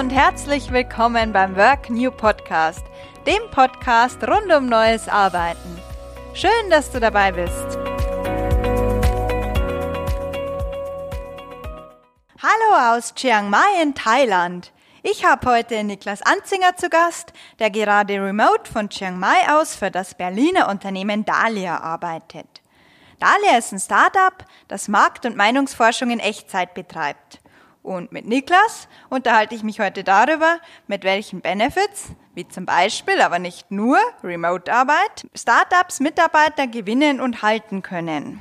und herzlich willkommen beim Work New Podcast, dem Podcast rund um neues Arbeiten. Schön, dass du dabei bist. Hallo aus Chiang Mai in Thailand. Ich habe heute Niklas Anzinger zu Gast, der gerade remote von Chiang Mai aus für das Berliner Unternehmen Dahlia arbeitet. Dahlia ist ein Startup, das Markt- und Meinungsforschung in Echtzeit betreibt. Und mit Niklas unterhalte ich mich heute darüber, mit welchen Benefits, wie zum Beispiel, aber nicht nur Remote-Arbeit, Startups Mitarbeiter gewinnen und halten können.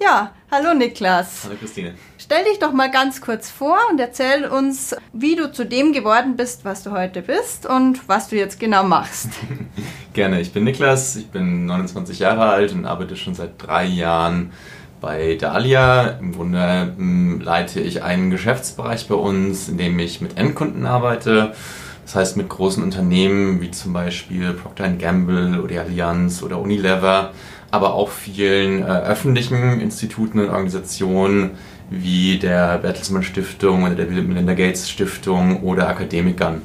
Ja, hallo Niklas. Hallo Christine. Stell dich doch mal ganz kurz vor und erzähl uns, wie du zu dem geworden bist, was du heute bist und was du jetzt genau machst. Gerne, ich bin Niklas, ich bin 29 Jahre alt und arbeite schon seit drei Jahren bei Dalia. Im Grunde hm, leite ich einen Geschäftsbereich bei uns, in dem ich mit Endkunden arbeite. Das heißt mit großen Unternehmen wie zum Beispiel Procter Gamble oder Allianz oder Unilever, aber auch vielen äh, öffentlichen Instituten und Organisationen wie der Bertelsmann Stiftung oder der Melinda Gates Stiftung oder Akademikern.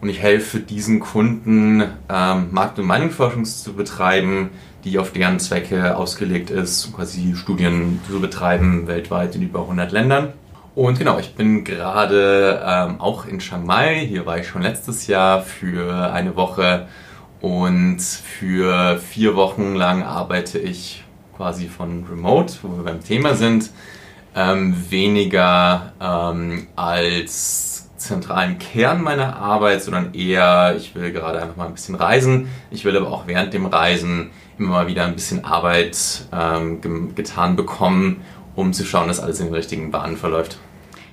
Und ich helfe diesen Kunden, ähm, Markt- und Meinungsforschung zu betreiben, die auf deren Zwecke ausgelegt ist, quasi Studien zu betreiben, weltweit in über 100 Ländern. Und genau, ich bin gerade ähm, auch in Chiang Mai. Hier war ich schon letztes Jahr für eine Woche. Und für vier Wochen lang arbeite ich quasi von Remote, wo wir beim Thema sind ähm, weniger ähm, als zentralen Kern meiner Arbeit, sondern eher, ich will gerade einfach mal ein bisschen reisen. Ich will aber auch während dem Reisen immer mal wieder ein bisschen Arbeit ähm, getan bekommen, um zu schauen, dass alles in den richtigen Bahnen verläuft.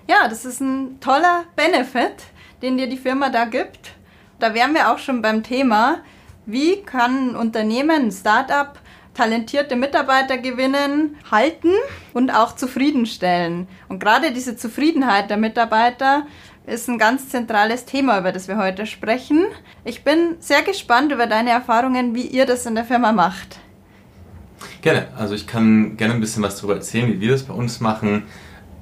Ja, das ist ein toller Benefit, den dir die Firma da gibt. Da wären wir auch schon beim Thema, wie kann ein Unternehmen, ein Startup talentierte Mitarbeiter gewinnen, halten und auch zufriedenstellen. Und gerade diese Zufriedenheit der Mitarbeiter ist ein ganz zentrales Thema, über das wir heute sprechen. Ich bin sehr gespannt über deine Erfahrungen, wie ihr das in der Firma macht. Gerne. Also ich kann gerne ein bisschen was darüber erzählen, wie wir das bei uns machen.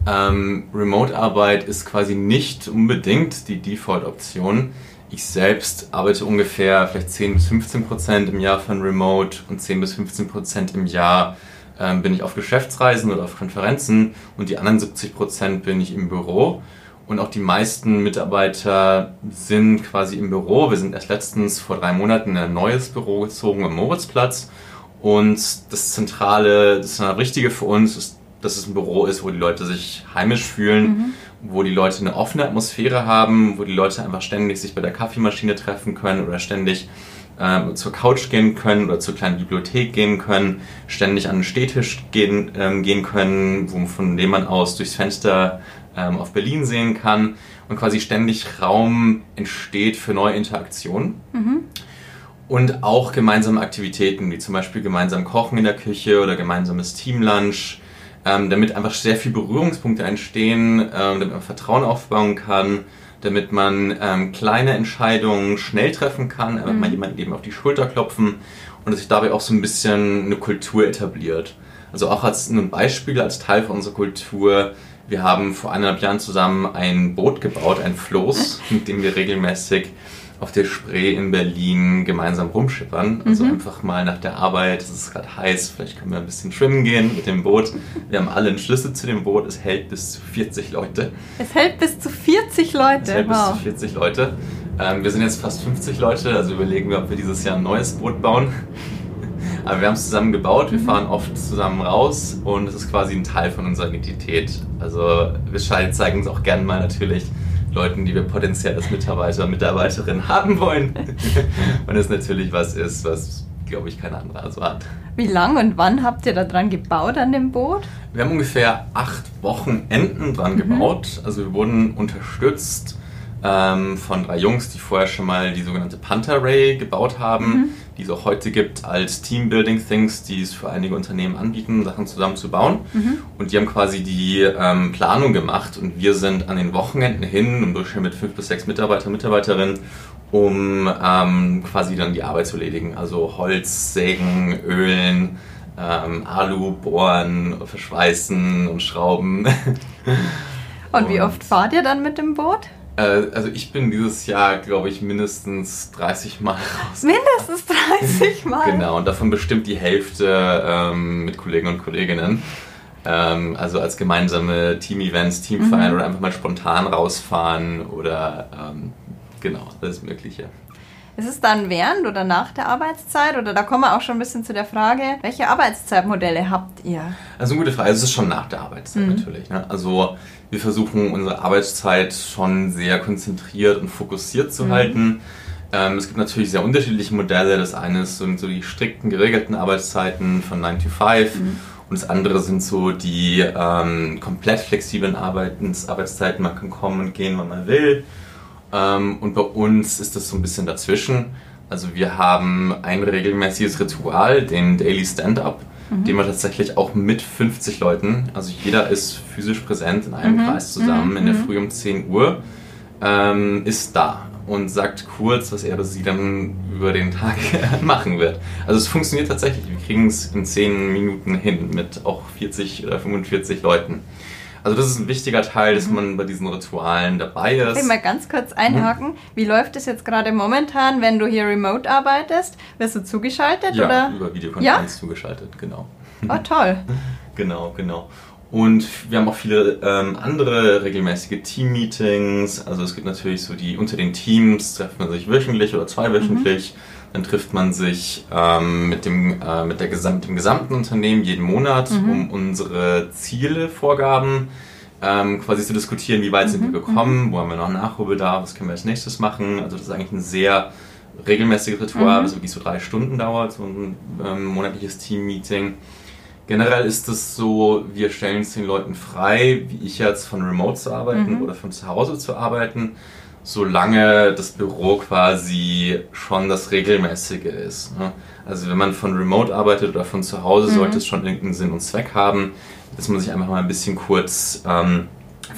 Ähm, Remote-Arbeit ist quasi nicht unbedingt die Default-Option. Ich selbst arbeite ungefähr vielleicht 10 bis 15 Prozent im Jahr von Remote und 10 bis 15 Prozent im Jahr ähm, bin ich auf Geschäftsreisen oder auf Konferenzen und die anderen 70 Prozent bin ich im Büro. Und auch die meisten Mitarbeiter sind quasi im Büro. Wir sind erst letztens vor drei Monaten in ein neues Büro gezogen am Moritzplatz. Und das Zentrale, das Richtige für uns ist, dass es ein Büro ist, wo die Leute sich heimisch fühlen, mhm wo die Leute eine offene Atmosphäre haben, wo die Leute einfach ständig sich bei der Kaffeemaschine treffen können oder ständig ähm, zur Couch gehen können oder zur kleinen Bibliothek gehen können, ständig an den Stehtisch gehen, ähm, gehen können, wo, von dem man aus durchs Fenster ähm, auf Berlin sehen kann und quasi ständig Raum entsteht für neue Interaktionen. Mhm. Und auch gemeinsame Aktivitäten, wie zum Beispiel gemeinsam Kochen in der Küche oder gemeinsames Teamlunch ähm, damit einfach sehr viele Berührungspunkte entstehen, ähm, damit man Vertrauen aufbauen kann, damit man ähm, kleine Entscheidungen schnell treffen kann, einfach mhm. mal jemanden eben auf die Schulter klopfen und dass sich dabei auch so ein bisschen eine Kultur etabliert. Also auch als ein Beispiel, als Teil von unserer Kultur, wir haben vor eineinhalb Jahren zusammen ein Boot gebaut, ein Floß, mit dem wir regelmäßig auf der Spree in Berlin gemeinsam rumschippern. Also mhm. einfach mal nach der Arbeit, es ist gerade heiß, vielleicht können wir ein bisschen schwimmen gehen mit dem Boot. Wir haben alle einen Schlüssel zu dem Boot, es hält bis zu 40 Leute. Es hält bis zu 40 Leute? Es hält wow. bis zu 40 Leute. Ähm, wir sind jetzt fast 50 Leute, also überlegen wir, ob wir dieses Jahr ein neues Boot bauen. Aber wir haben es zusammen gebaut, wir mhm. fahren oft zusammen raus und es ist quasi ein Teil von unserer Identität. Also wir zeigen uns auch gerne mal natürlich Leuten, die wir potenziell als Mitarbeiter, Mitarbeiterin haben wollen. und es natürlich was ist, was, glaube ich, kein anderer so hat. Wie lange und wann habt ihr da dran gebaut an dem Boot? Wir haben ungefähr acht Wochenenden dran mhm. gebaut. Also wir wurden unterstützt ähm, von drei Jungs, die vorher schon mal die sogenannte Panther Ray gebaut haben, mhm. Die es auch heute gibt als Teambuilding Things, die es für einige Unternehmen anbieten, Sachen zusammen zu bauen. Mhm. Und die haben quasi die ähm, Planung gemacht und wir sind an den Wochenenden hin, im Durchschnitt mit fünf bis sechs Mitarbeiter und Mitarbeiterinnen, um ähm, quasi dann die Arbeit zu erledigen. Also Holz, Sägen, Ölen, ähm, Alu bohren, verschweißen und schrauben. Und, und wie oft fahrt ihr dann mit dem Boot? Äh, also ich bin dieses Jahr, glaube ich, mindestens 30 Mal raus. Mindestens 30 Mal? genau, und davon bestimmt die Hälfte ähm, mit Kollegen und Kolleginnen. Ähm, also als gemeinsame Team-Events, Teamfeiern mhm. oder einfach mal spontan rausfahren oder ähm, genau, alles Mögliche. Ist es dann während oder nach der Arbeitszeit? Oder da kommen wir auch schon ein bisschen zu der Frage, welche Arbeitszeitmodelle habt ihr? Also eine gute Frage. Es ist schon nach der Arbeitszeit mhm. natürlich. Ne? Also wir versuchen unsere Arbeitszeit schon sehr konzentriert und fokussiert zu mhm. halten. Ähm, es gibt natürlich sehr unterschiedliche Modelle. Das eine sind so die strikten, geregelten Arbeitszeiten von 9 to 5. Mhm. Und das andere sind so die ähm, komplett flexiblen Arbeitens Arbeitszeiten. Man kann kommen und gehen, wann man will. Ähm, und bei uns ist das so ein bisschen dazwischen. Also wir haben ein regelmäßiges Ritual, den Daily Stand-Up, mhm. den wir tatsächlich auch mit 50 Leuten, also jeder ist physisch präsent in einem mhm. Kreis zusammen, mhm. in der mhm. Früh um 10 Uhr, ähm, ist da und sagt kurz, was er oder sie dann über den Tag machen wird. Also es funktioniert tatsächlich. Wir kriegen es in 10 Minuten hin mit auch 40 oder 45 Leuten. Also das ist ein wichtiger Teil, dass mhm. man bei diesen Ritualen dabei ist. Ich mal ganz kurz einhaken. Mhm. Wie läuft es jetzt gerade momentan, wenn du hier remote arbeitest? Wirst du zugeschaltet? Ja, oder? über Videokonferenz ja? zugeschaltet, genau. Oh, toll. genau, genau. Und wir haben auch viele ähm, andere regelmäßige Team-Meetings. Also es gibt natürlich so die unter den Teams trifft man sich wöchentlich oder zweiwöchentlich. Mhm. Dann trifft man sich ähm, mit, dem, äh, mit, der Gesam dem gesamten Unternehmen jeden Monat, mhm. um unsere Ziele, Vorgaben ähm, quasi zu diskutieren, wie weit mhm. sind wir gekommen, mhm. wo haben wir noch Nachholbedarf, was können wir als nächstes machen. Also das ist eigentlich ein sehr regelmäßiges Ritual, mhm. das wirklich so drei Stunden dauert, so ein ähm, monatliches Team-Meeting. Generell ist es so, wir stellen es den Leuten frei, wie ich jetzt von Remote zu arbeiten mhm. oder von zu Hause zu arbeiten solange das Büro quasi schon das Regelmäßige ist. Ne? Also wenn man von Remote arbeitet oder von zu Hause, mhm. sollte es schon irgendeinen Sinn und Zweck haben, dass man sich einfach mal ein bisschen kurz ähm,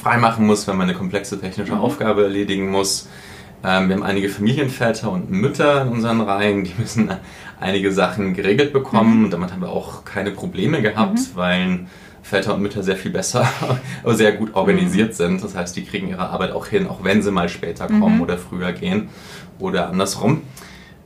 freimachen muss, wenn man eine komplexe technische mhm. Aufgabe erledigen muss. Ähm, wir haben einige Familienväter und Mütter in unseren Reihen, die müssen einige Sachen geregelt bekommen mhm. und damit haben wir auch keine Probleme gehabt, mhm. weil Väter und Mütter sehr viel besser, aber sehr gut organisiert mhm. sind. Das heißt, die kriegen ihre Arbeit auch hin, auch wenn sie mal später kommen mhm. oder früher gehen oder andersrum.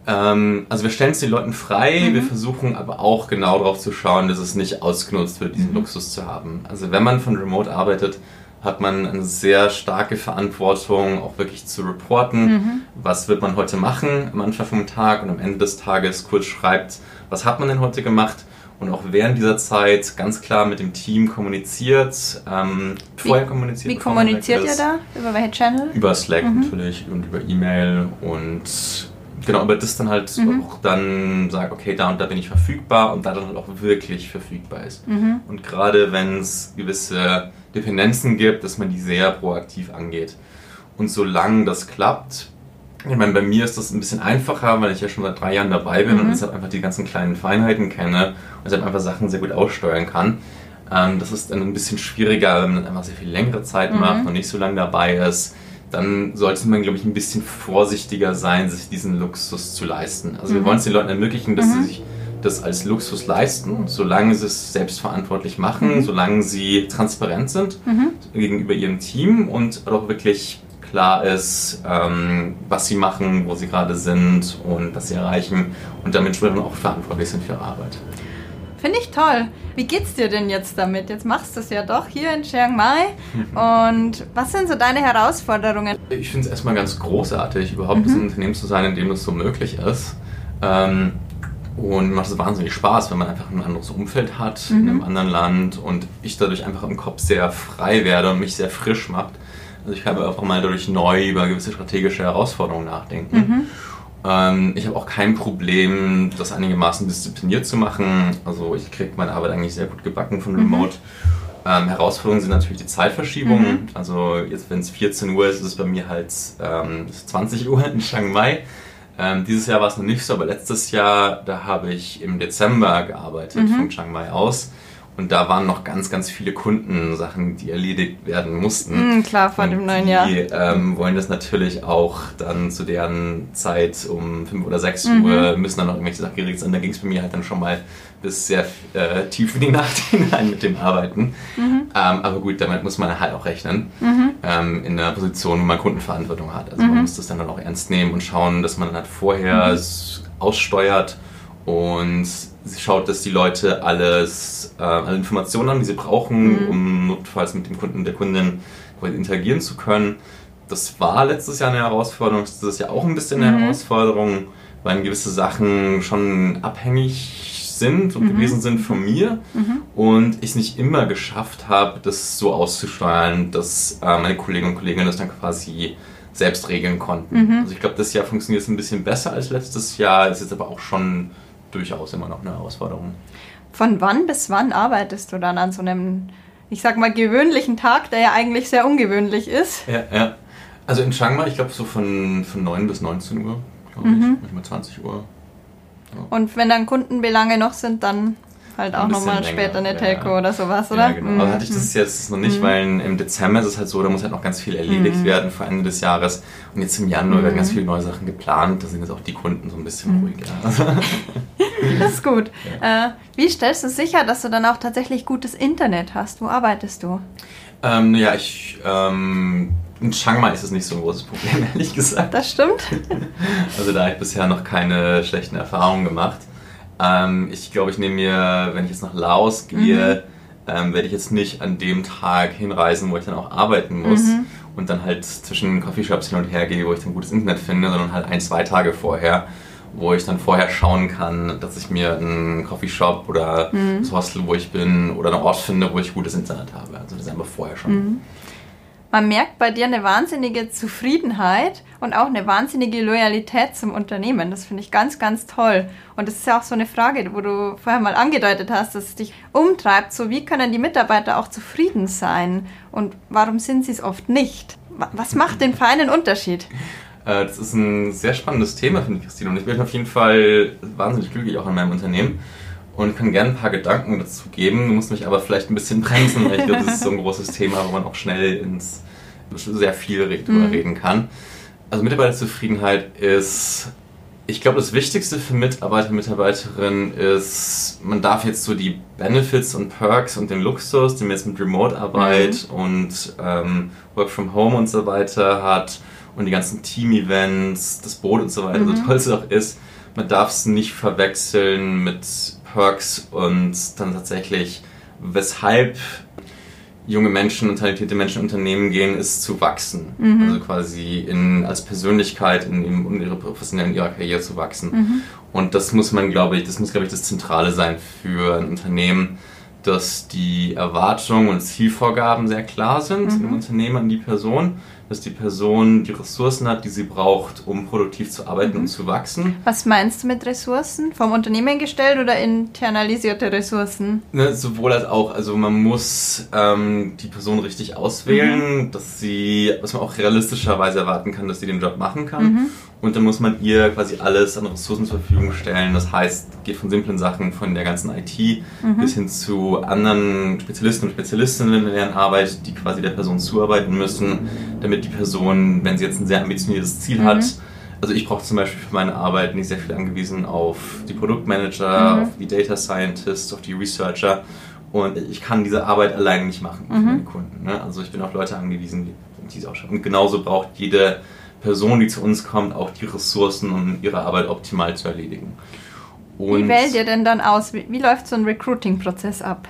Ähm, also wir stellen es den Leuten frei, mhm. wir versuchen aber auch genau darauf zu schauen, dass es nicht ausgenutzt wird, diesen mhm. Luxus zu haben. Also wenn man von Remote arbeitet, hat man eine sehr starke Verantwortung, auch wirklich zu reporten, mhm. was wird man heute machen am Anfang vom Tag und am Ende des Tages kurz schreibt, was hat man denn heute gemacht und auch während dieser Zeit ganz klar mit dem Team kommuniziert. Ähm, wie, vorher kommuniziert. Wie kommuniziert ihr da? Über welche Channel? Über Slack mhm. natürlich und über E-Mail und genau, über das dann halt mhm. auch dann sagt, okay, da und da bin ich verfügbar und da dann halt auch wirklich verfügbar ist. Mhm. Und gerade wenn es gewisse Dependenzen gibt, dass man die sehr proaktiv angeht. Und solange das klappt, ich meine, bei mir ist das ein bisschen einfacher, weil ich ja schon seit drei Jahren dabei bin mhm. und deshalb einfach die ganzen kleinen Feinheiten kenne und deshalb einfach Sachen sehr gut aussteuern kann. Ähm, das ist dann ein bisschen schwieriger, wenn man dann einfach sehr viel längere Zeit mhm. macht und nicht so lange dabei ist. Dann sollte man, glaube ich, ein bisschen vorsichtiger sein, sich diesen Luxus zu leisten. Also mhm. wir wollen es den Leuten ermöglichen, dass sie mhm. sich das als Luxus leisten, solange sie es selbstverantwortlich machen, mhm. solange sie transparent sind mhm. gegenüber ihrem Team und auch wirklich klar ist, ähm, was sie machen, wo sie gerade sind und was sie erreichen und damit auch verantwortlich sind für ihre Arbeit. Finde ich toll. Wie geht's dir denn jetzt damit? Jetzt machst du es ja doch hier in Chiang Mai. Und was sind so deine Herausforderungen? Ich finde es erstmal ganz großartig, überhaupt mhm. ein Unternehmen zu sein, in dem das so möglich ist. Ähm, und macht es wahnsinnig Spaß, wenn man einfach ein anderes Umfeld hat mhm. in einem anderen Land und ich dadurch einfach im Kopf sehr frei werde und mich sehr frisch macht. Also ich kann einfach mal dadurch neu über gewisse strategische Herausforderungen nachdenken. Mhm. Ähm, ich habe auch kein Problem, das einigermaßen diszipliniert zu machen. Also ich kriege meine Arbeit eigentlich sehr gut gebacken von mhm. Remote. Mhm. Ähm, Herausforderungen sind natürlich die Zeitverschiebung. Mhm. Also jetzt, wenn es 14 Uhr ist, ist es bei mir halt ähm, 20 Uhr in Chiang Mai. Ähm, dieses Jahr war es noch nicht so, aber letztes Jahr, da habe ich im Dezember gearbeitet mhm. von Chiang Mai aus. Und da waren noch ganz, ganz viele Kundensachen, die erledigt werden mussten. Mm, klar, vor Und dem neuen die, Jahr. ähm, wollen das natürlich auch dann zu deren Zeit um 5 oder 6 Mhm. Uhr müssen dann noch irgendwelche Sachen geregelt sein. Da ging es bei mir halt dann schon mal bis sehr äh, tief in die Nacht hinein mit dem Arbeiten. Mhm. Ähm, aber gut, damit muss man halt auch rechnen. Ähm, in der Position, wo man Kundenverantwortung hat. Also Mhm. man muss das dann, dann auch ernst nehmen und schauen, dass man dann halt vorher es aussteuert und sie schaut, dass die Leute alles, äh, alle Informationen haben, die sie brauchen, Mhm. um notfalls mit dem Kunden, der Kundin interagieren zu können. Das war letztes Jahr eine Herausforderung, das ist ja auch ein bisschen eine Mhm. Herausforderung, weil gewisse Sachen schon abhängig sind und gewesen sind von mir und ich es nicht immer geschafft habe, das so auszusteuern, dass äh, meine Kolleginnen und Kollegen das dann quasi selbst regeln konnten. Also ich glaube, das Jahr funktioniert es ein bisschen besser als letztes Jahr, ist jetzt aber auch schon durchaus immer noch eine Herausforderung. Von wann bis wann arbeitest du dann an so einem, ich sag mal, gewöhnlichen Tag, der ja eigentlich sehr ungewöhnlich ist? Ja, ja. Also in Chiang Mai, ich glaube so von, von 9 bis 19 Uhr, glaube Mhm. ich, manchmal 20 Uhr. Und wenn dann Kundenbelange noch sind, dann halt auch nochmal später eine ja. Telco oder sowas, oder? Ja, genau. Also hatte ich das jetzt noch nicht, weil im Dezember ist es halt so, da muss halt noch ganz viel erledigt werden vor Ende des Jahres. Und jetzt im Januar werden ganz viele neue Sachen geplant. Da sind jetzt auch die Kunden so ein bisschen ruhiger. Also, Das ist gut. Äh, wie stellst du sicher, dass du dann auch tatsächlich gutes Internet hast? Wo arbeitest du? ähm, ja, ich. Ähm, in Chiang Mai ist es nicht so ein großes Problem, ehrlich gesagt. Das stimmt. Also da habe ich bisher noch keine schlechten Erfahrungen gemacht. Ähm, ich glaube, ich nehme mir, wenn ich jetzt nach Laos gehe, ähm, werde ich jetzt nicht an dem Tag hinreisen, wo ich dann auch arbeiten muss und dann halt zwischen Coffeeshops hin und her gehe, wo ich dann gutes Internet finde, sondern halt ein, zwei Tage vorher, wo ich dann vorher schauen kann, dass ich mir einen Coffeeshop oder das Hostel, wo ich bin, oder einen Ort finde, wo ich gutes Internet habe. Also das ist einfach vorher schon. Man merkt bei dir eine wahnsinnige Zufriedenheit und auch eine wahnsinnige Loyalität zum Unternehmen. Das finde ich ganz, ganz toll. Und das ist ja auch so eine Frage, wo du vorher mal angedeutet hast, dass es dich umtreibt. So, wie können die Mitarbeiter auch zufrieden sein? Und warum sind sie es oft nicht? Wa- Was macht den feinen Unterschied? Äh, Das ist ein sehr spannendes Thema, finde ich, Christine. Und ich bin auf jeden Fall wahnsinnig glücklich auch an meinem Unternehmen. Und kann gerne ein paar Gedanken dazu geben. Du musst mich aber vielleicht ein bisschen bremsen, weil ich glaube, das ist so ein großes Thema, wo man auch schnell ins sehr viel re- drüber reden kann. Also Mitarbeiterzufriedenheit ist, ich glaube, das Wichtigste für Mitarbeiter und Mitarbeiterinnen ist, man darf jetzt so die Benefits und Perks und den Luxus, den man jetzt mit Remote-Arbeit und ähm, Work from Home und so weiter hat und die ganzen Team-Events, das Boot und so weiter, so toll es auch ist, man darf es nicht verwechseln mit Perks und dann tatsächlich, weshalb junge Menschen und talentierte Menschen in Unternehmen gehen, ist zu wachsen. Also quasi in, als Persönlichkeit in, in, ihrer professionellen ihrer Karriere zu wachsen. Und das muss man, glaube ich, das muss, glaube ich, das Zentrale sein für ein Unternehmen, dass die Erwartungen und Zielvorgaben sehr klar sind im Unternehmen an die Person, dass die Person die Ressourcen hat, die sie braucht, um produktiv zu arbeiten und zu wachsen. Was meinst du mit Ressourcen? Vom Unternehmen gestellt oder internalisierte Ressourcen? Ne, sowohl als auch, also man muss ähm, die Person richtig auswählen, dass sie, was man auch realistischerweise erwarten kann, dass sie den Job machen kann. Und dann muss man ihr quasi alles an Ressourcen zur Verfügung stellen. Das heißt, geht von simplen Sachen, von der ganzen IT bis hin zu anderen Spezialisten und Spezialistinnen in deren Arbeit, die quasi der Person zuarbeiten müssen, damit die Person, wenn sie jetzt ein sehr ambitioniertes Ziel hat, also ich brauche zum Beispiel für meine Arbeit nicht sehr viel angewiesen auf die Produktmanager, auf die Data Scientists, auf die Researcher. Und ich kann diese Arbeit allein nicht machen für meine Kunden. Ne? Also ich bin auf Leute angewiesen, die diese auch schaffen. Und genauso braucht jede Person, die zu uns kommt, auch die Ressourcen, um ihre Arbeit optimal zu erledigen. Wie wählt ihr denn dann aus? Wie, wie läuft so ein Recruiting-Prozess ab?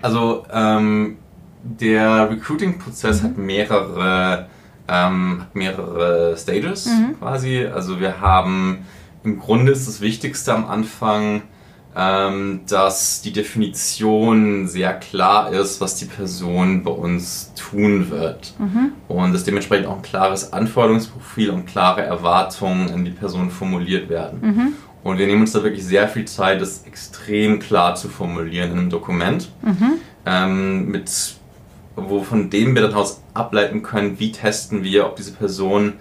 Also ähm, der Recruiting-Prozess hat mehrere, ähm, hat mehrere Stages quasi. Also wir haben im Grunde ist das Wichtigste am Anfang, ähm, dass die Definition sehr klar ist, was die Person bei uns tun wird. Und dass dementsprechend auch ein klares Anforderungsprofil und klare Erwartungen an die Person formuliert werden. Und wir nehmen uns da wirklich sehr viel Zeit, das extrem klar zu formulieren in einem Dokument, ähm, mit, wo von dem wir dann aus ableiten können, wie testen wir, ob diese Person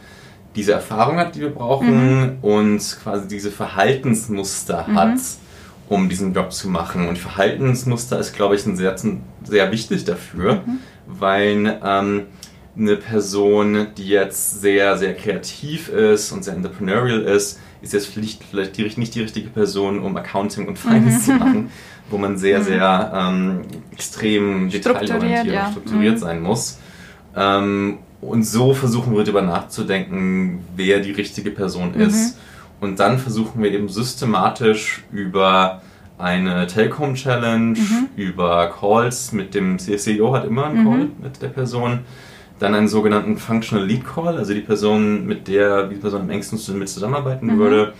diese Erfahrung hat, die wir brauchen und quasi diese Verhaltensmuster hat, um diesen Job zu machen. Und Verhaltensmuster ist, glaube ich, ein sehr, sehr wichtig dafür, mhm. weil ähm, eine Person, die jetzt sehr, sehr kreativ ist und sehr entrepreneurial ist, ist jetzt vielleicht, vielleicht die, nicht die richtige Person, um Accounting und Finance mhm. zu machen, wo man sehr, mhm. sehr ähm, extrem detailorientiert und ja. strukturiert mhm. sein muss. Ähm, und so versuchen wir darüber nachzudenken, wer die richtige Person mhm. ist. Und dann versuchen wir eben systematisch über eine Take-Home-Challenge, mhm. über Calls mit dem CEO hat immer einen mhm. Call mit der Person, dann einen sogenannten Functional Lead Call, also die Person, mit der die Person am engsten mit zusammenarbeiten mhm. würde,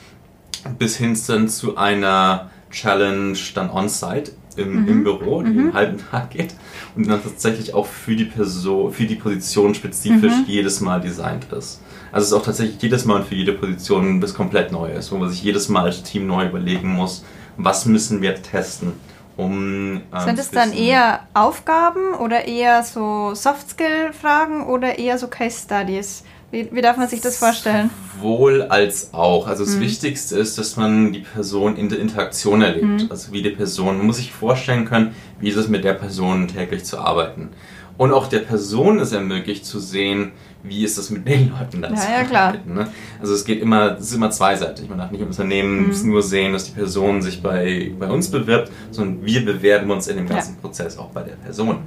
bis hin dann zu einer Challenge dann on-site im, mhm. im Büro, die mhm. einen halben Tag geht und dann tatsächlich auch für die Person, für die Position spezifisch mhm. jedes Mal designt ist. Also es ist auch tatsächlich jedes Mal für jede Position bis komplett neu ist, wo man sich jedes Mal als Team neu überlegen muss, was müssen wir testen. Um, ähm, Sind es dann eher Aufgaben oder eher so Soft-Skill-Fragen oder eher so Case-Studies? Wie, wie, darf man sich das vorstellen? Wohl als auch. Also das mhm. Wichtigste ist, dass man die Person in der Interaktion erlebt. Mhm. Also wie die Person, man muss sich vorstellen können, wie ist es mit der Person täglich zu arbeiten. Und auch der Person ist ermöglicht zu sehen, wie ist es mit den Leuten dann ja, zu ja, klar. Ne? Also es geht immer, es ist immer zweiseitig. Man darf nicht im Unternehmen mhm. nur sehen, dass die Person sich bei, bei uns bewirbt, sondern wir bewerben uns in dem ganzen ja. Prozess auch bei der Person.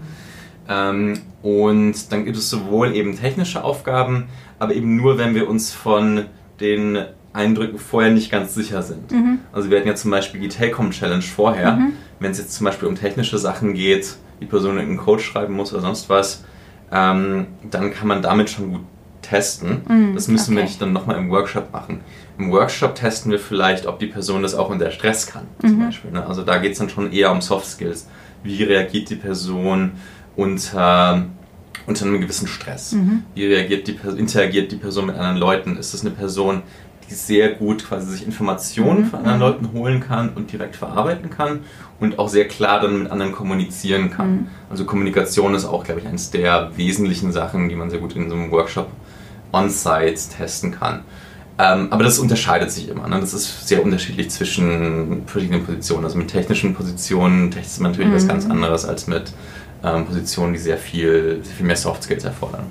Ähm, und dann gibt es sowohl eben technische Aufgaben, aber eben nur, wenn wir uns von den Eindrücken vorher nicht ganz sicher sind. Mhm. Also wir hatten ja zum Beispiel die Take-Home-Challenge vorher. Mhm. Wenn es jetzt zum Beispiel um technische Sachen geht, die Person einen Code schreiben muss oder sonst was, ähm, dann kann man damit schon gut testen. Mhm, das müssen okay. wir nicht dann nochmal im Workshop machen. Im Workshop testen wir vielleicht, ob die Person das auch unter Stress kann, zum mhm. Beispiel. Ne? Also da geht es dann schon eher um Soft Skills. Wie reagiert die Person unter, unter einem gewissen Stress? Mhm. Wie reagiert die, interagiert die Person mit anderen Leuten? Ist das eine Person, sehr gut quasi sich Informationen mhm. von anderen mhm. Leuten holen kann und direkt verarbeiten kann und auch sehr klar dann mit anderen kommunizieren kann. Mhm. Also Kommunikation ist auch, glaube ich, eines der wesentlichen Sachen, die man sehr gut in so einem Workshop on-site testen kann. Ähm, aber das unterscheidet sich immer. Ne? Das ist sehr unterschiedlich zwischen verschiedenen Positionen. Also mit technischen Positionen testet man natürlich mhm. was ganz anderes als mit ähm, Positionen, die sehr viel, sehr viel mehr Soft Skills erfordern.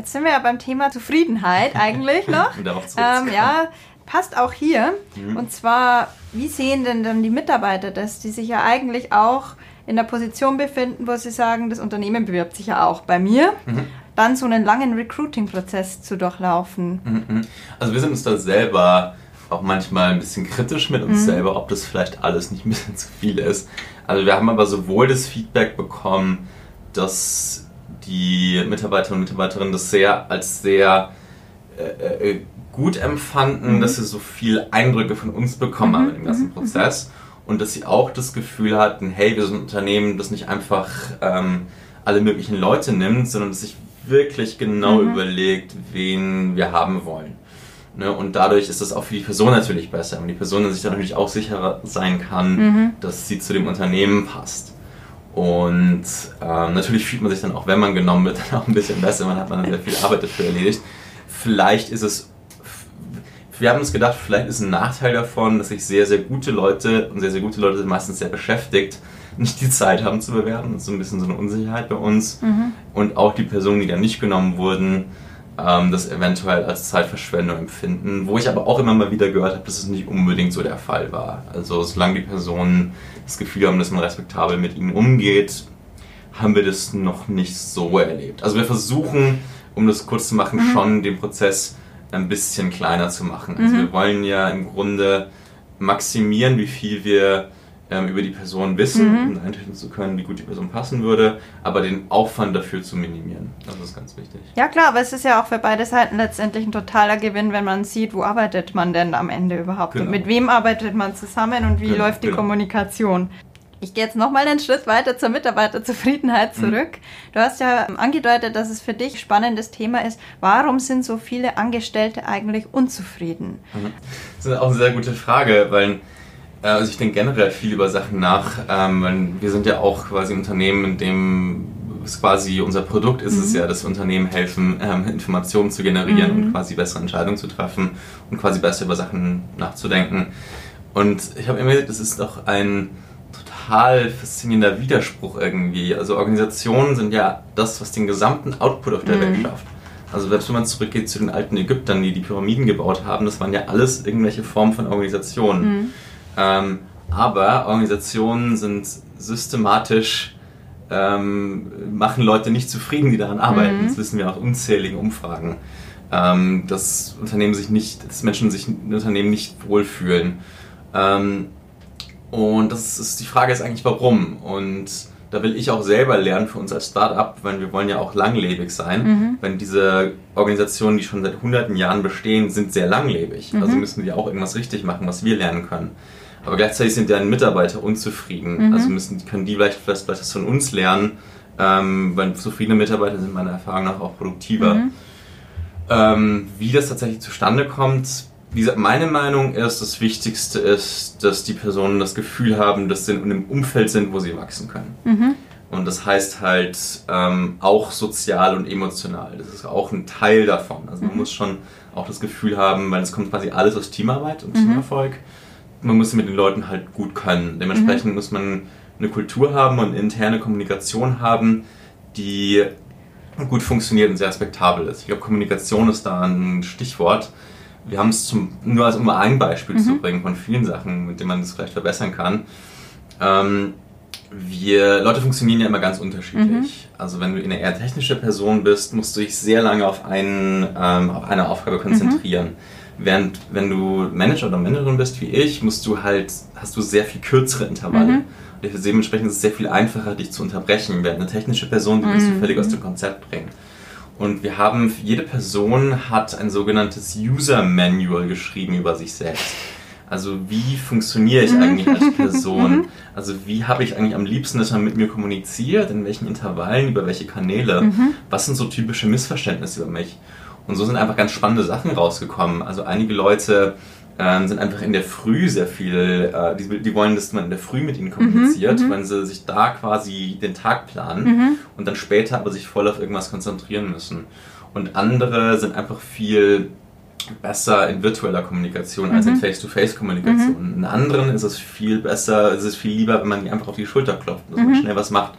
Jetzt sind wir ja beim Thema Zufriedenheit eigentlich noch. ähm, ja, passt auch hier. Mhm. Und zwar, wie sehen denn dann die Mitarbeiter das, die sich ja eigentlich auch in der Position befinden, wo sie sagen, das Unternehmen bewirbt sich ja auch bei mir, mhm. dann so einen langen Recruiting-Prozess zu durchlaufen. Mhm. mhm. Also wir sind uns da selber auch manchmal ein bisschen kritisch mit uns mhm. selber, ob das vielleicht alles nicht ein bisschen zu viel ist. Also wir haben aber sowohl das Feedback bekommen, dass die Mitarbeiterinnen und Mitarbeiterinnen das sehr als sehr äh, äh, gut empfanden, mhm. dass sie so viel Eindrücke von uns bekommen haben mhm. im ganzen mhm. Prozess und dass sie auch das Gefühl hatten, hey, wir sind ein Unternehmen, das nicht einfach ähm, alle möglichen Leute nimmt, sondern das sich wirklich genau mhm. überlegt, wen wir haben wollen. Ne? Und dadurch ist das auch für die Person natürlich besser, und die Person sich dann natürlich auch sicherer sein kann, mhm. dass sie zu dem Unternehmen passt. Und ähm, natürlich fühlt man sich dann auch, wenn man genommen wird, dann auch ein bisschen besser. Man hat man sehr viel Arbeit dafür erledigt. Vielleicht ist es, wir haben uns gedacht, vielleicht ist ein Nachteil davon, dass sich sehr, sehr gute Leute, und sehr, sehr gute Leute sind meistens sehr beschäftigt, nicht die Zeit haben zu bewerben. Das ist so ein bisschen so eine Unsicherheit bei uns. Mhm. Und auch die Personen, die dann nicht genommen wurden, ähm, das eventuell als Zeitverschwendung empfinden. Wo ich aber auch immer mal wieder gehört habe, dass es nicht unbedingt so der Fall war. Also solange die Personen das Gefühl haben, dass man respektabel mit ihnen umgeht, haben wir das noch nicht so erlebt. Also wir versuchen, um das kurz zu machen, mhm. schon den Prozess ein bisschen kleiner zu machen. Also mhm. wir wollen ja im Grunde maximieren, wie viel wir ähm, über die Person wissen, mhm. um einschätzen zu können, wie gut die Person passen würde, aber den Aufwand dafür zu minimieren. Das ist ganz wichtig. Ja klar, aber es ist ja auch für beide Seiten letztendlich ein totaler Gewinn, wenn man sieht, wo arbeitet man denn am Ende überhaupt genau. und mit wem arbeitet man zusammen und wie genau, läuft die genau. Kommunikation. Ich gehe jetzt nochmal einen Schritt weiter zur Mitarbeiterzufriedenheit mhm. zurück. Mhm. Du hast ja angedeutet, dass es für dich ein spannendes Thema ist. Warum sind so viele Angestellte eigentlich unzufrieden? Mhm. Das ist auch eine sehr gute Frage, weil also ich denke generell viel über Sachen nach. Ähm, wir sind ja auch quasi ein Unternehmen, in dem es quasi unser Produkt ist mhm. es ja, dass Unternehmen helfen, ähm, Informationen zu generieren mhm. und quasi bessere Entscheidungen zu treffen und quasi besser über Sachen nachzudenken. Und ich habe immer gesagt, das ist doch ein total faszinierender Widerspruch irgendwie. Also Organisationen sind ja das, was den gesamten Output auf der mhm. Welt schafft. Also selbst wenn man zurückgeht zu den alten Ägyptern, die die Pyramiden gebaut haben, das waren ja alles irgendwelche Formen von Organisationen. Ähm, aber Organisationen sind systematisch, ähm, machen Leute nicht zufrieden, die daran arbeiten. Mhm. Das wissen wir auch unzählige Umfragen. Ähm, dass Unternehmen sich nicht, dass Menschen sich in Unternehmen nicht wohlfühlen. Ähm, und das ist die Frage ist eigentlich warum. Und da will ich auch selber lernen für uns als Startup, weil wir wollen ja auch langlebig sein. Mhm. Wenn diese Organisationen, die schon seit hunderten Jahren bestehen, sind sehr langlebig. Mhm. Also müssen wir auch irgendwas richtig machen, was wir lernen können. Aber gleichzeitig sind deren Mitarbeiter unzufrieden. Mhm. Also müssen, können die vielleicht, vielleicht, vielleicht das von uns lernen, ähm, weil zufriedene Mitarbeiter sind meiner Erfahrung nach auch produktiver. Mhm. Ähm, wie das tatsächlich zustande kommt, wie gesagt, meine Meinung ist, das Wichtigste ist, dass die Personen das Gefühl haben, dass sie in einem Umfeld sind, wo sie wachsen können. Mhm. Und das heißt halt ähm, auch sozial und emotional. Das ist auch ein Teil davon. Also man mhm. muss schon auch das Gefühl haben, weil es kommt quasi alles aus Teamarbeit und mhm. Teamerfolg. Man muss mit den Leuten halt gut können. Dementsprechend mhm. muss man eine Kultur haben und interne Kommunikation haben, die gut funktioniert und sehr respektabel ist. Ich glaube, Kommunikation ist da ein Stichwort wir haben es zum, nur als um ein Beispiel mhm. zu bringen von vielen Sachen, mit denen man das vielleicht verbessern kann. Ähm, wir, Leute funktionieren ja immer ganz unterschiedlich. Mhm. Also wenn du eine eher technische Person bist, musst du dich sehr lange auf, einen, ähm, auf eine Aufgabe konzentrieren. Mhm. Während wenn du Manager oder Managerin bist wie ich, musst du halt, hast du sehr viel kürzere Intervalle. Mhm. Dementsprechend ist es sehr viel einfacher, dich zu unterbrechen. Während eine technische Person, die willst du mhm. völlig aus dem Konzept bringen. Und wir haben, jede Person hat ein sogenanntes User Manual geschrieben über sich selbst. Also wie funktioniere ich eigentlich als mhm. Person? Mhm. Also wie habe ich eigentlich am liebsten, dass man mit mir kommuniziert? In welchen Intervallen? Über welche Kanäle? Mhm. Was sind so typische Missverständnisse über mich? Und so sind einfach ganz spannende Sachen rausgekommen. Also einige Leute ähm, sind einfach in der Früh sehr viel, äh, die, die, wollen, dass man in der Früh mit ihnen kommuniziert, mhm, wenn sie sich da quasi den Tag planen mhm. und dann später aber sich voll auf irgendwas konzentrieren müssen. Und andere sind einfach viel besser in virtueller Kommunikation als in mhm. Face-to-Face-Kommunikation. Mhm. In anderen ist es viel besser, ist es viel lieber, wenn man die einfach auf die Schulter klopft, dass man mhm. schnell was macht.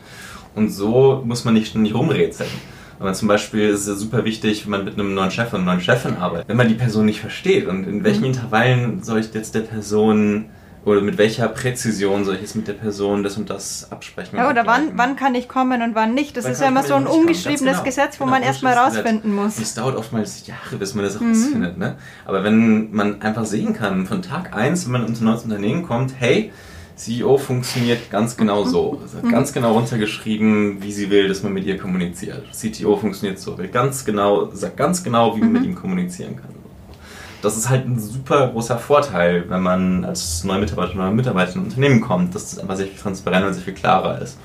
Und so muss man nicht ständig rumrätseln. Aber zum Beispiel ist es super wichtig, wenn man mit einem neuen Chef oder einer neuen Chefin arbeitet, wenn man die Person nicht versteht und in welchen mhm. Intervallen soll ich jetzt der Person oder mit welcher Präzision soll ich jetzt mit der Person das und das absprechen? Ja, oder wann, wann kann ich kommen und wann nicht? Das wann ist ja immer so ein ungeschriebenes genau. Gesetz, wo genau, man erstmal rausfinden muss. Es dauert oftmals Jahre, bis man das mhm. rausfindet. Ne? Aber wenn man einfach sehen kann, von Tag 1, wenn man ins neue Unternehmen kommt, hey, CEO funktioniert ganz genau so. Ganz genau runtergeschrieben, wie sie will, dass man mit ihr kommuniziert. CTO funktioniert so, will ganz genau, sagt ganz genau, wie man mit mhm. ihm kommunizieren kann. Das ist halt ein super großer Vorteil, wenn man als neue Mitarbeiter oder Mitarbeiter in ein Unternehmen kommt, dass das einfach sehr viel transparenter und sehr viel klarer ist.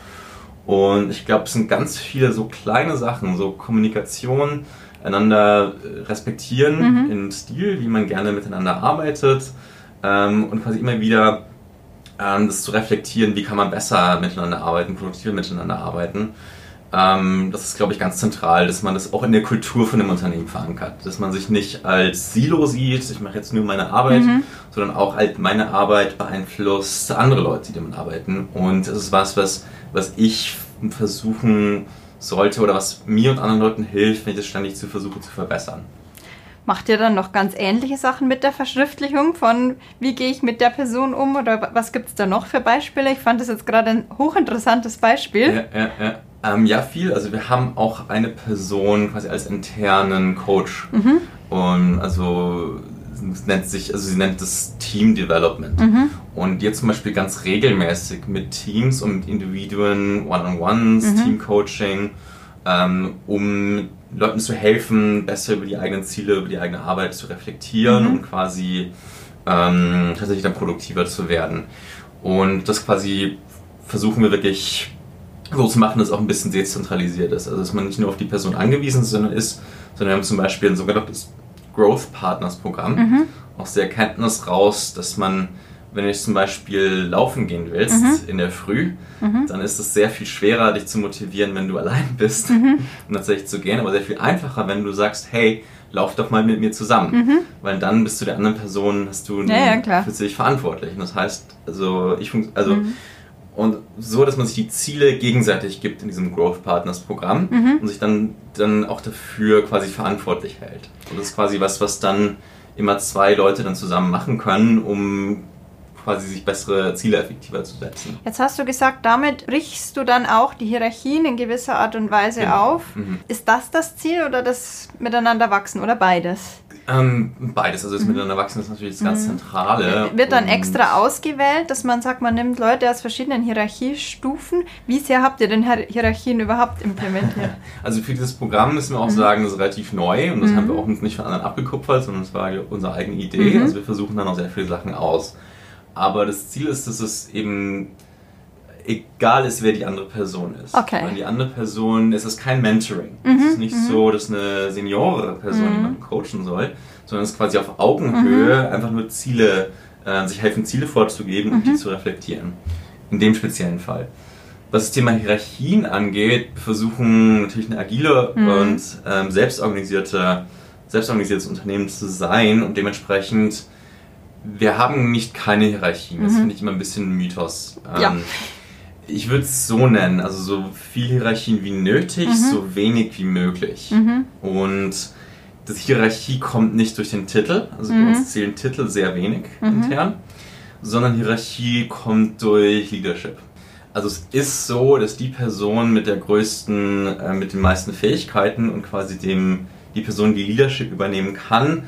Und ich glaube, es sind ganz viele so kleine Sachen, so Kommunikation, einander respektieren mhm. in Stil, wie man gerne miteinander arbeitet ähm, und quasi immer wieder das zu reflektieren, wie kann man besser miteinander arbeiten, produktiver miteinander arbeiten. Ähm, das ist, glaube ich, ganz zentral, dass man das auch in der Kultur von einem Unternehmen verankert. Dass man sich nicht als Silo sieht, ich mache jetzt nur meine Arbeit, mhm. sondern auch halt meine Arbeit beeinflusst andere Leute, die damit arbeiten. Und es ist was, was, was ich versuchen sollte oder was mir und anderen Leuten hilft, wenn ich das ständig zu versuche zu verbessern. Macht ihr dann noch ganz ähnliche Sachen mit der Verschriftlichung von, wie gehe ich mit der Person um oder was gibt es da noch für Beispiele? Ich fand das jetzt gerade ein hochinteressantes Beispiel. Ja, ja, ja. Ähm, ja, viel. Also wir haben auch eine Person quasi als internen Coach. Mhm. Und also nennt sich, also sie nennt das Team Development. Mhm. Und jetzt zum Beispiel ganz regelmäßig mit Teams und mit Individuen, One-on-Ones, mhm. Team Coaching, ähm, um Leuten zu helfen, besser über die eigenen Ziele, über die eigene Arbeit zu reflektieren mhm. und quasi ähm, tatsächlich dann produktiver zu werden. Und das quasi versuchen wir wirklich so zu machen, dass es auch ein bisschen dezentralisiert ist. Also dass man nicht nur auf die Person angewiesen sondern ist, sondern wir haben zum Beispiel ein sogenanntes Growth Partners Programm mhm. aus der Erkenntnis raus, dass man wenn du zum Beispiel laufen gehen willst mhm. in der Früh, mhm. dann ist es sehr viel schwerer, dich zu motivieren, wenn du allein bist, mhm. um tatsächlich zu gehen, aber sehr viel einfacher, wenn du sagst, hey, lauf doch mal mit mir zusammen. Mhm. Weil dann bist du der anderen Person, hast du ja, ja, für sich verantwortlich. Und das heißt, also ich also mhm. und so, dass man sich die Ziele gegenseitig gibt in diesem Growth Partners Programm mhm. und sich dann, dann auch dafür quasi verantwortlich hält. Und das ist quasi was, was dann immer zwei Leute dann zusammen machen können, um quasi sich bessere Ziele effektiver zu setzen. Jetzt hast du gesagt, damit brichst du dann auch die Hierarchien in gewisser Art und Weise genau. auf. Mhm. Ist das das Ziel oder das Miteinander wachsen oder beides? Ähm, beides, also das mhm. Miteinander wachsen ist natürlich das ganz mhm. Zentrale. Wird dann extra ausgewählt, dass man sagt, man nimmt Leute aus verschiedenen Hierarchiestufen. Wie sehr habt ihr denn Hierarchien überhaupt implementiert? Also für dieses Programm müssen wir auch mhm. sagen, das ist relativ neu und das mhm. haben wir auch nicht von anderen abgekupfert, sondern das war unsere eigene Idee. Mhm. Also wir versuchen dann auch sehr viele Sachen aus. Aber das Ziel ist, dass es eben egal ist, wer die andere Person ist. Okay. Weil die andere Person, es ist kein Mentoring. Mhm, es ist nicht mhm. so, dass eine seniorere Person mhm. jemanden coachen soll, sondern es ist quasi auf Augenhöhe mhm. einfach nur Ziele, äh, sich helfen, Ziele vorzugeben und die mhm. zu reflektieren. In dem speziellen Fall. Was das Thema Hierarchien angeht, versuchen natürlich eine agile mhm. und ähm, selbstorganisierte, selbstorganisiertes Unternehmen zu sein und dementsprechend wir haben nicht keine Hierarchien. Das mhm. finde ich immer ein bisschen ein Mythos. Ja. Ähm, ich würde es so nennen, also so viel Hierarchien wie nötig, mhm. so wenig wie möglich. Mhm. Und das Hierarchie kommt nicht durch den Titel, also bei uns mhm. zählen Titel sehr wenig mhm. intern, sondern Hierarchie kommt durch Leadership. Also es ist so, dass die Person mit der größten, äh, mit den meisten Fähigkeiten und quasi dem, die Person, die Leadership übernehmen kann,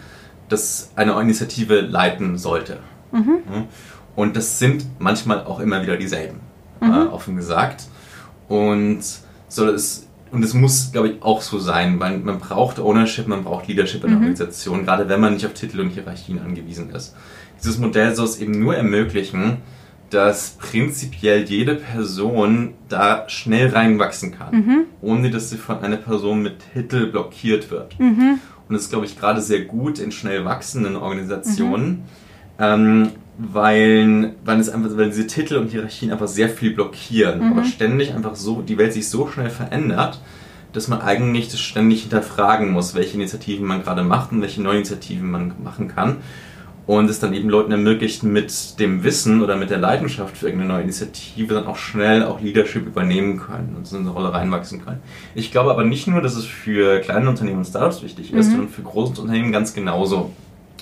das eine Initiative leiten sollte. Mhm. Und das sind manchmal auch immer wieder dieselben, mhm. äh, offen gesagt. Und so es und es muss, glaube ich, auch so sein, weil man braucht Ownership, man braucht Leadership in der mhm. Organisation, gerade wenn man nicht auf Titel und Hierarchien angewiesen ist. Dieses Modell soll es eben nur ermöglichen, dass prinzipiell jede Person da schnell reinwachsen kann, mhm. ohne dass sie von einer Person mit Titel blockiert wird. Mhm. Und das ist, glaube ich, gerade sehr gut in schnell wachsenden Organisationen, mhm. ähm, weil, weil, es einfach, weil diese Titel und Hierarchien einfach sehr viel blockieren. Mhm. Aber ständig einfach so, die Welt sich so schnell verändert, dass man eigentlich das ständig hinterfragen muss, welche Initiativen man gerade macht und welche neuen Initiativen man machen kann und es dann eben Leuten ermöglicht, mit dem Wissen oder mit der Leidenschaft für irgendeine neue Initiative dann auch schnell auch Leadership übernehmen können und in eine Rolle reinwachsen können. Ich glaube aber nicht nur, dass es für kleine Unternehmen und Startups wichtig ist, mhm. sondern für große Unternehmen ganz genauso.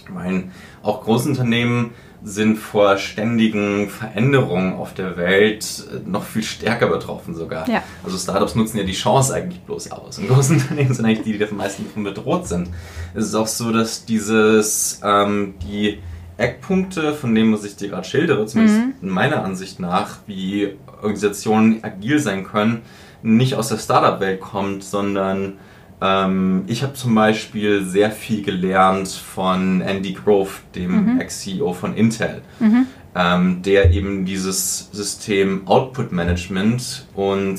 Weil auch große Unternehmen sind vor ständigen Veränderungen auf der Welt äh, noch viel stärker betroffen sogar. Ja. Also Startups nutzen ja die Chance eigentlich bloß aus. Und große Unternehmen sind eigentlich die, die am meisten davon bedroht sind. Es ist auch so, dass dieses, ähm, die Eckpunkte, von denen was ich dir gerade schildere, zumindest mhm. in meiner Ansicht nach, wie Organisationen agil sein können, nicht aus der Startup-Welt kommt, sondern ähm, ich habe zum Beispiel sehr viel gelernt von Andy Grove, dem mhm. Ex-CEO von Intel, mhm. ähm, der eben dieses System Output Management und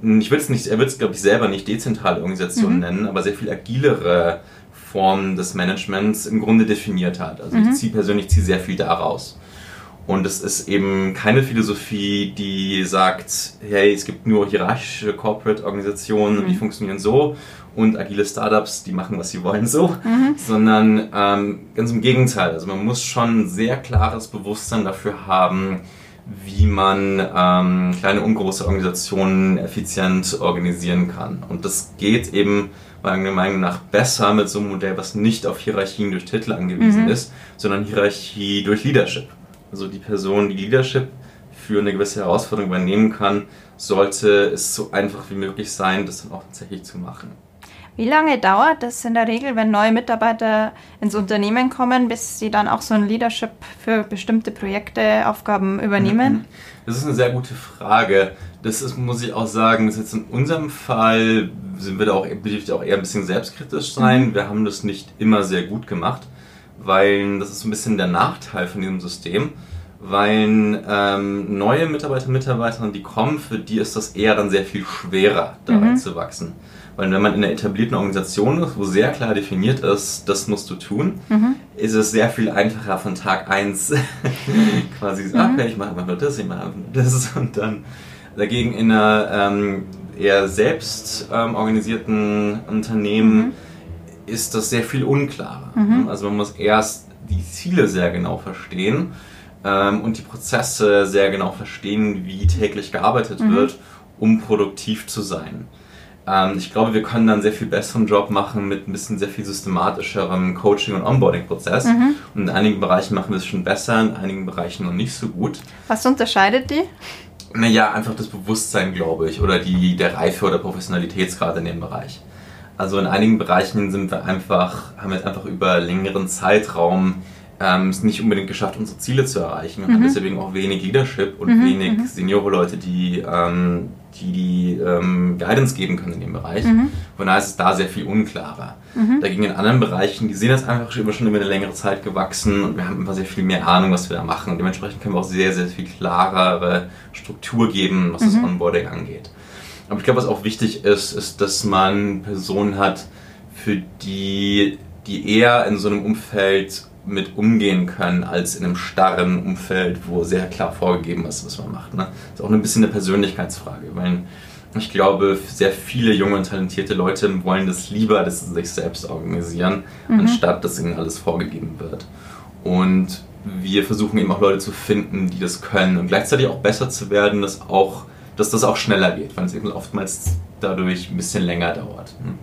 ich würde es nicht, er wird es glaube ich selber nicht dezentrale Organisation mhm. nennen, aber sehr viel agilere Formen des Managements im Grunde definiert hat. Also ich mhm. ziehe persönlich ziehe sehr viel daraus. Und es ist eben keine Philosophie, die sagt, hey, es gibt nur hierarchische Corporate-Organisationen mhm. die funktionieren so und agile Startups, die machen, was sie wollen, so, mhm. sondern ähm, ganz im Gegenteil. Also man muss schon ein sehr klares Bewusstsein dafür haben, wie man ähm, kleine und große Organisationen effizient organisieren kann. Und das geht eben meiner Meinung nach besser mit so einem Modell, was nicht auf Hierarchien durch Titel angewiesen mhm. ist, sondern Hierarchie durch Leadership also die Person, die Leadership für eine gewisse Herausforderung übernehmen kann, sollte es so einfach wie möglich sein, das dann auch tatsächlich zu machen. Wie lange dauert das in der Regel, wenn neue Mitarbeiter ins Unternehmen kommen, bis sie dann auch so ein Leadership für bestimmte Projekte, Aufgaben übernehmen? Das ist eine sehr gute Frage. Das ist, muss ich auch sagen, das jetzt in unserem Fall sind wir da auch, auch eher ein bisschen selbstkritisch sein. Mhm. Wir haben das nicht immer sehr gut gemacht weil das ist so ein bisschen der Nachteil von diesem System, weil ähm, neue Mitarbeiter und Mitarbeiterinnen, die kommen, für die ist das eher dann sehr viel schwerer, da mhm. zu wachsen. Weil wenn man in einer etablierten Organisation ist, wo sehr klar definiert ist, das musst du tun, mhm. ist es sehr viel einfacher von Tag 1 quasi mhm. okay, ich mache einfach nur das, ich mache einfach nur das und dann dagegen in einer ähm, eher selbst ähm, organisierten Unternehmen mhm ist das sehr viel unklarer. Mhm. Also man muss erst die Ziele sehr genau verstehen ähm, und die Prozesse sehr genau verstehen, wie täglich gearbeitet mhm. wird, um produktiv zu sein. Ähm, ich glaube, wir können dann sehr viel besseren Job machen mit ein bisschen sehr viel systematischerem Coaching- und Onboarding-Prozess. Mhm. Und in einigen Bereichen machen wir es schon besser, in einigen Bereichen noch nicht so gut. Was unterscheidet die? Naja, einfach das Bewusstsein, glaube ich, oder die, der Reife oder Professionalitätsgrad in dem Bereich. Also in einigen Bereichen sind wir einfach, haben wir einfach über längeren Zeitraum ähm, es nicht unbedingt geschafft, unsere Ziele zu erreichen und mhm. haben deswegen auch wenig Leadership und mhm. wenig mhm. Seniore-Leute, die ähm, die, die ähm, Guidance geben können in dem Bereich. Mhm. Von daher ist es da sehr viel unklarer. Mhm. Dagegen in anderen Bereichen, die sehen das einfach schon, schon über eine längere Zeit gewachsen und wir haben einfach sehr viel mehr Ahnung, was wir da machen. Und dementsprechend können wir auch sehr, sehr viel klarere Struktur geben, was mhm. das Onboarding angeht. Aber ich glaube, was auch wichtig ist, ist, dass man Personen hat, für die, die eher in so einem Umfeld mit umgehen können, als in einem starren Umfeld, wo sehr klar vorgegeben ist, was man macht. Ne? Das ist auch ein bisschen eine Persönlichkeitsfrage, weil ich glaube, sehr viele junge und talentierte Leute wollen das lieber, dass sie sich selbst organisieren, mhm. anstatt dass ihnen alles vorgegeben wird. Und wir versuchen eben auch Leute zu finden, die das können und gleichzeitig auch besser zu werden, dass, auch, dass das auch schneller geht, weil es eben oftmals dadurch ein bisschen länger dauert. Ne?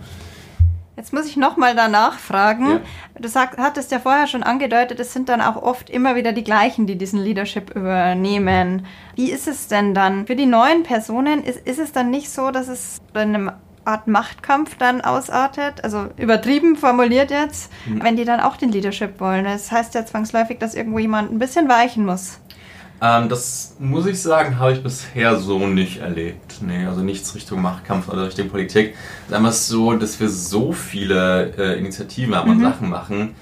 Jetzt muss ich nochmal danach fragen. Ja. Du sag, hattest ja vorher schon angedeutet, es sind dann auch oft immer wieder die gleichen, die diesen Leadership übernehmen. Wie ist es denn dann für die neuen Personen? Ist, ist es dann nicht so, dass es bei einem Art Machtkampf dann ausartet, also übertrieben formuliert jetzt, mhm. wenn die dann auch den Leadership wollen. Das heißt ja zwangsläufig, dass irgendwo jemand ein bisschen weichen muss. Ähm, das muss ich sagen, habe ich bisher so nicht erlebt. Nee, also nichts Richtung Machtkampf oder Richtung Politik. Es ist einfach so, dass wir so viele äh, Initiativen haben und mhm. Sachen machen,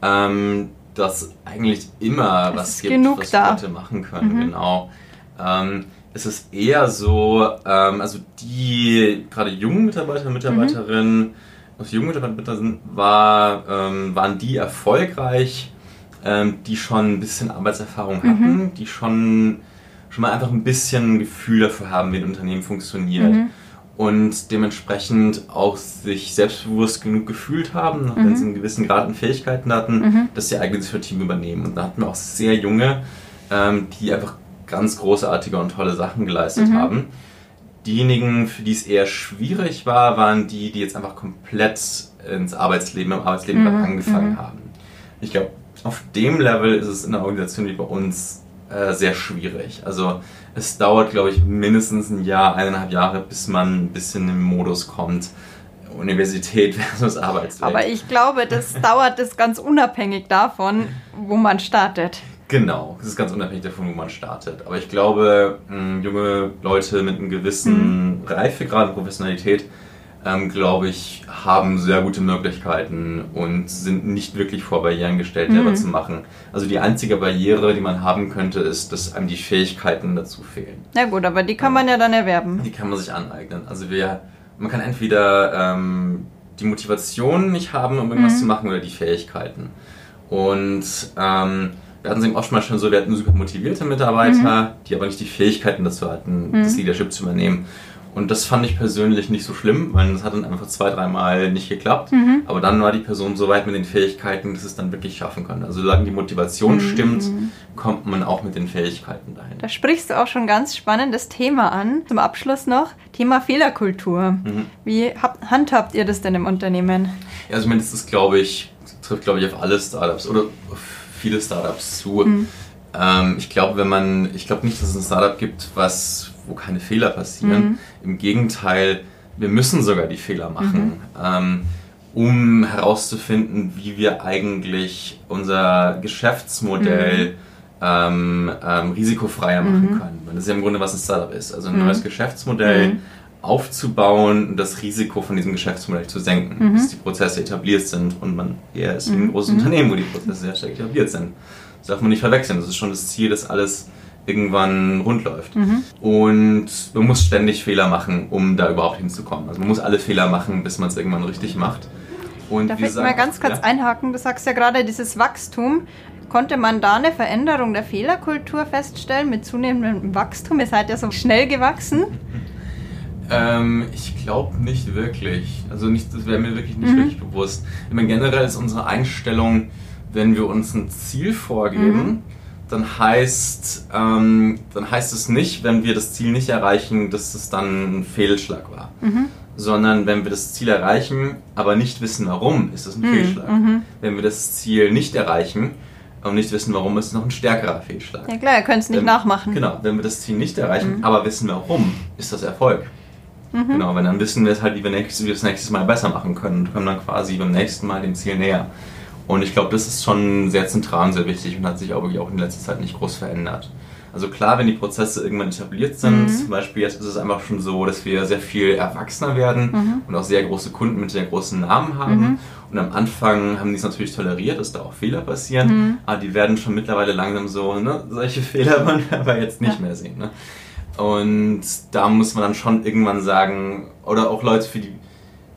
ähm, dass eigentlich immer es was gibt, was da. Leute machen können. Mhm. Genau. Ähm, es ist eher so, ähm, also die gerade jungen Mitarbeiter und Mitarbeiterinnen, mhm. also junge Mitarbeiter sind, war, ähm, waren die erfolgreich ähm, die schon ein bisschen Arbeitserfahrung mhm. hatten, mhm. die schon, schon mal einfach ein bisschen ein Gefühl dafür haben, wie ein Unternehmen funktioniert. Mhm. Und dementsprechend auch sich selbstbewusst genug gefühlt haben, mhm. wenn sie einen gewissen Grad an Fähigkeiten hatten, mhm. dass sie eigenes für Team übernehmen. Und da hatten wir auch sehr junge, ähm, die einfach ganz großartige und tolle Sachen geleistet mhm. haben. Diejenigen, für die es eher schwierig war, waren die, die jetzt einfach komplett ins Arbeitsleben, im Arbeitsleben mhm. angefangen haben. Ich glaube, auf dem Level ist es in einer Organisation wie bei uns äh, sehr schwierig. Also es dauert, glaube ich, mindestens ein Jahr, eineinhalb Jahre, bis man ein bisschen im Modus kommt. Universität versus Arbeitsleben. Aber ich glaube, das dauert das ganz unabhängig davon, wo man startet. Genau, das ist ganz unabhängig davon, wo man startet. Aber ich glaube, junge Leute mit einem gewissen mhm. Reifegrad und Professionalität ähm, glaube ich, haben sehr gute Möglichkeiten und sind nicht wirklich vor Barrieren gestellt, mhm. selber zu machen. Also die einzige Barriere, die man haben könnte, ist, dass einem die Fähigkeiten dazu fehlen. Na gut, aber die kann man ja dann erwerben. Die kann man sich aneignen. Also wir, man kann entweder ähm, die Motivation nicht haben, um irgendwas mhm. zu machen, oder die Fähigkeiten. Und ähm, wir hatten es eben auch schon mal schon so, wir hatten super motivierte Mitarbeiter, mhm. die aber nicht die Fähigkeiten dazu hatten, mhm. das Leadership zu übernehmen. Und das fand ich persönlich nicht so schlimm, weil das hat dann einfach zwei, dreimal nicht geklappt. Mhm. Aber dann war die Person so weit mit den Fähigkeiten, dass es dann wirklich schaffen kann. Also solange die Motivation mhm. stimmt, kommt man auch mit den Fähigkeiten dahin. Da sprichst du auch schon ein ganz spannendes Thema an. Zum Abschluss noch Thema Fehlerkultur. Mhm. Wie habt, handhabt ihr das denn im Unternehmen? Ja, also ich meine, das ist, glaube ich, trifft, glaube ich, auf alle Startups oder auf viele Startups zu. Mhm. Ähm, ich glaube, wenn man, ich glaube nicht, dass es ein Startup gibt, was wo keine Fehler passieren. Mhm. Im Gegenteil, wir müssen sogar die Fehler machen, mhm. ähm, um herauszufinden, wie wir eigentlich unser Geschäftsmodell mhm. ähm, ähm, risikofreier machen mhm. können. das ist ja im Grunde, was ein Startup ist. Also ein mhm. neues Geschäftsmodell mhm. aufzubauen und das Risiko von diesem Geschäftsmodell zu senken, bis die Prozesse etabliert sind und man eher ist wie ein großes Unternehmen, wo die Prozesse sehr stark etabliert sind. Das darf man nicht verwechseln. Das ist schon das Ziel, dass alles irgendwann rund läuft. Mhm. Und man muss ständig Fehler machen, um da überhaupt hinzukommen. Also man muss alle Fehler machen, bis man es irgendwann richtig macht. Und Darf ich mal ganz kurz ja? einhaken? Du sagst ja gerade dieses Wachstum. Konnte man da eine Veränderung der Fehlerkultur feststellen mit zunehmendem Wachstum? Ihr seid ja so schnell gewachsen. Ähm, ich glaube nicht wirklich. Also nicht, das wäre mir wirklich nicht mhm. wirklich bewusst. Ich meine, generell ist unsere Einstellung, wenn wir uns ein Ziel vorgeben, mhm. Dann heißt, ähm, dann heißt es nicht, wenn wir das Ziel nicht erreichen, dass es dann ein Fehlschlag war. Mhm. Sondern wenn wir das Ziel erreichen, aber nicht wissen warum, ist es ein mhm. Fehlschlag. Mhm. Wenn wir das Ziel nicht erreichen, und nicht wissen, warum, ist es noch ein stärkerer Fehlschlag. Ja klar, ihr könnt es nicht wenn, nachmachen. Genau, wenn wir das Ziel nicht erreichen, mhm. aber wissen warum, ist das Erfolg. Mhm. Genau, wenn dann wissen wir es halt, wie wir, nächstes, wie wir das nächstes Mal besser machen können und kommen dann quasi beim nächsten Mal dem Ziel näher. Und ich glaube, das ist schon sehr zentral und sehr wichtig und hat sich auch wirklich auch in letzter Zeit nicht groß verändert. Also klar, wenn die Prozesse irgendwann etabliert sind, mhm. zum Beispiel jetzt ist es einfach schon so, dass wir sehr viel erwachsener werden mhm. und auch sehr große Kunden mit sehr großen Namen haben. Mhm. Und am Anfang haben die es natürlich toleriert, dass da auch Fehler passieren, mhm. aber die werden schon mittlerweile langsam so, ne, solche Fehler wollen wir aber jetzt nicht ja. mehr sehen. Ne? Und da muss man dann schon irgendwann sagen, oder auch Leute, für die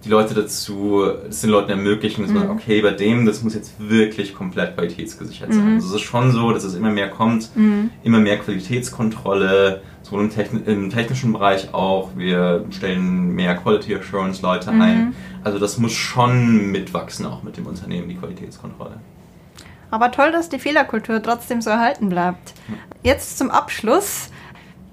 die Leute dazu, das den Leuten ermöglichen, dass man, mhm. okay, bei dem, das muss jetzt wirklich komplett qualitätsgesichert sein. Mhm. Also es ist schon so, dass es immer mehr kommt, mhm. immer mehr Qualitätskontrolle, sowohl im, Techn im, technischen Bereich auch. Wir stellen mehr Quality Assurance Leute mhm. ein. Also das muss schon mitwachsen, auch mit dem Unternehmen, die Qualitätskontrolle. Aber toll, dass die Fehlerkultur trotzdem so erhalten bleibt. Jetzt zum Abschluss.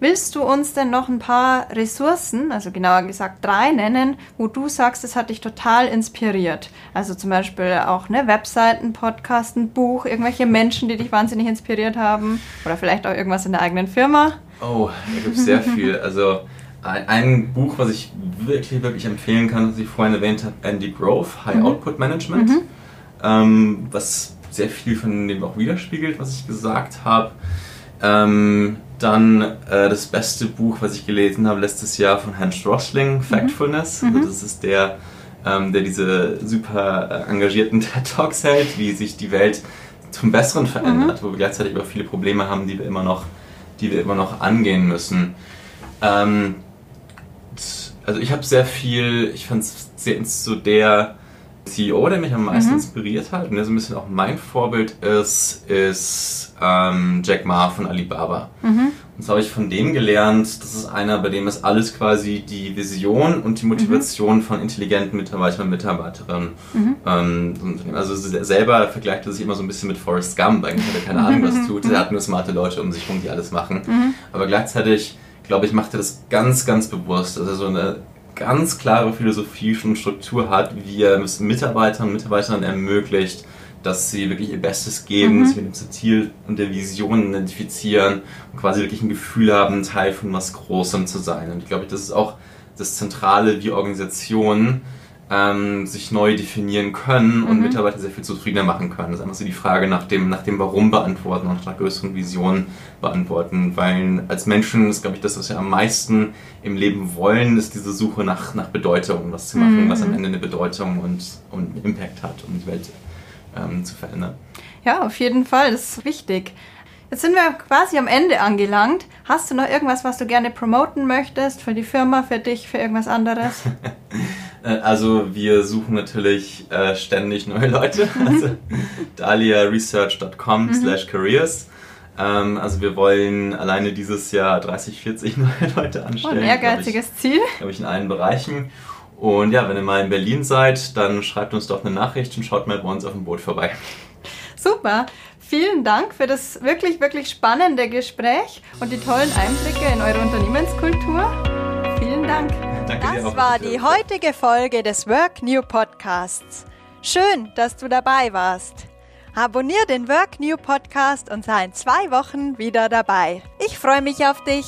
Willst du uns denn noch ein paar Ressourcen, also genauer gesagt drei nennen, wo du sagst, es hat dich total inspiriert? Also zum Beispiel auch ne, Webseiten, Podcast, ein Buch, irgendwelche Menschen, die dich wahnsinnig inspiriert haben oder vielleicht auch irgendwas in der eigenen Firma? Oh, da gibt es sehr viel. Also ein Buch, was ich wirklich, wirklich empfehlen kann, das ich vorhin erwähnt habe, Andy Grove, High mhm. Output Management, mhm. ähm, was sehr viel von dem auch widerspiegelt, was ich gesagt habe. Ähm, dann äh, das beste Buch, was ich gelesen habe letztes Jahr von Hans Rosling, mhm. Factfulness. Mhm. Also das ist der, ähm, der diese super äh, engagierten TED Talks hält, wie sich die Welt zum Besseren verändert, mhm. wo wir gleichzeitig aber viele Probleme haben, die wir immer noch, die wir immer noch angehen müssen. Ähm, also ich habe sehr viel, ich fand es sehr so der CEO, der mich am meisten mhm. inspiriert hat und der so ein bisschen auch mein Vorbild ist, ist ähm, Jack Ma von Alibaba. Mhm. Und so habe ich von dem gelernt, das ist einer, bei dem ist alles quasi die Vision und die Motivation mhm. von intelligenten Mitarbeitern und Mitarbeiterinnen. Mhm. Ähm, also selber vergleicht er sich immer so ein bisschen mit Forrest Gump. Eigentlich hat er keine Ahnung, was tut. Er hat nur smarte Leute um sich herum, die alles machen. Mhm. Aber gleichzeitig glaube ich, macht er das ganz, ganz bewusst. Also so eine ganz klare Philosophie und Struktur hat, wie er es Mitarbeitern und Mitarbeitern ermöglicht, dass sie wirklich ihr Bestes geben, mhm. sich mit dem Ziel und der Vision identifizieren und quasi wirklich ein Gefühl haben, Teil von was Großem zu sein. Und ich glaube, das ist auch das Zentrale, wie Organisationen ähm, sich neu definieren können und mhm. Mitarbeiter sehr viel zufriedener machen können. Das ist einfach so die Frage nach dem, nach dem Warum beantworten und nach einer größeren Vision beantworten. Weil als Menschen ist, glaube ich, das, was wir am meisten im Leben wollen, ist diese Suche nach, nach Bedeutung, was zu machen, mhm. was am Ende eine Bedeutung und, und Impact hat, um die Welt ähm, zu verändern. Ja, auf jeden Fall, das ist wichtig. Jetzt sind wir quasi am Ende angelangt. Hast du noch irgendwas, was du gerne promoten möchtest für die Firma, für dich, für irgendwas anderes? Äh, also wir suchen natürlich äh, ständig neue Leute. Also daliaresearch.com mhm. slash careers. Ähm, also wir wollen alleine dieses Jahr 30, 40 neue Leute anstellen. Oh, ein ehrgeiziges ich, Ziel. Glaube ich, in allen Bereichen. Und ja, wenn ihr mal in Berlin seid, dann schreibt uns doch eine Nachricht und schaut mal bei uns auf dem Boot vorbei. Super. Vielen Dank für das wirklich, wirklich spannende Gespräch und die tollen Einblicke in eure Unternehmenskultur. Vielen Dank. Danke das dir auch. war die heutige Folge des Work New Podcasts. Schön, dass du dabei warst. Abonnier den Work New Podcast und sei in zwei Wochen wieder dabei. Ich freue mich auf dich.